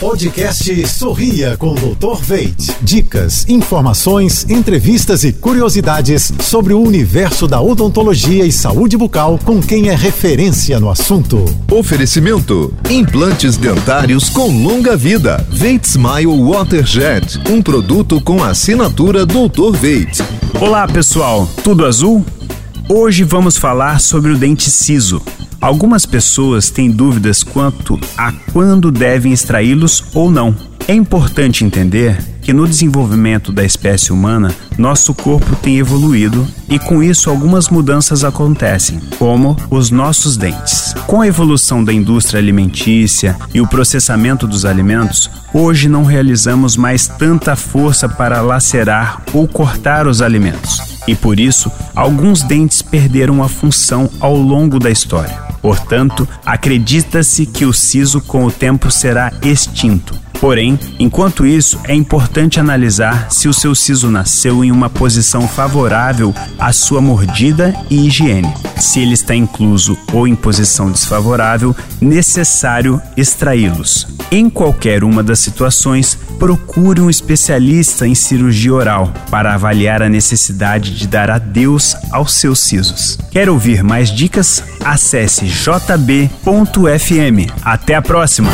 Podcast Sorria com o Dr. Veit. Dicas, informações, entrevistas e curiosidades sobre o universo da odontologia e saúde bucal com quem é referência no assunto. Oferecimento: implantes dentários com longa vida. Veit Smile Waterjet, um produto com assinatura Dr. Veit. Olá, pessoal. Tudo azul? Hoje vamos falar sobre o dente siso. Algumas pessoas têm dúvidas quanto a quando devem extraí-los ou não. É importante entender que no desenvolvimento da espécie humana, nosso corpo tem evoluído e com isso algumas mudanças acontecem, como os nossos dentes. Com a evolução da indústria alimentícia e o processamento dos alimentos, hoje não realizamos mais tanta força para lacerar ou cortar os alimentos. E por isso, alguns dentes perderam a função ao longo da história. Portanto, acredita-se que o siso com o tempo será extinto. Porém, enquanto isso, é importante analisar se o seu siso nasceu em uma posição favorável à sua mordida e higiene. Se ele está incluso ou em posição desfavorável, necessário extraí-los. Em qualquer uma das situações, procure um especialista em cirurgia oral para avaliar a necessidade de dar adeus aos seus sisos. Quer ouvir mais dicas? Acesse jb.fm. Até a próxima!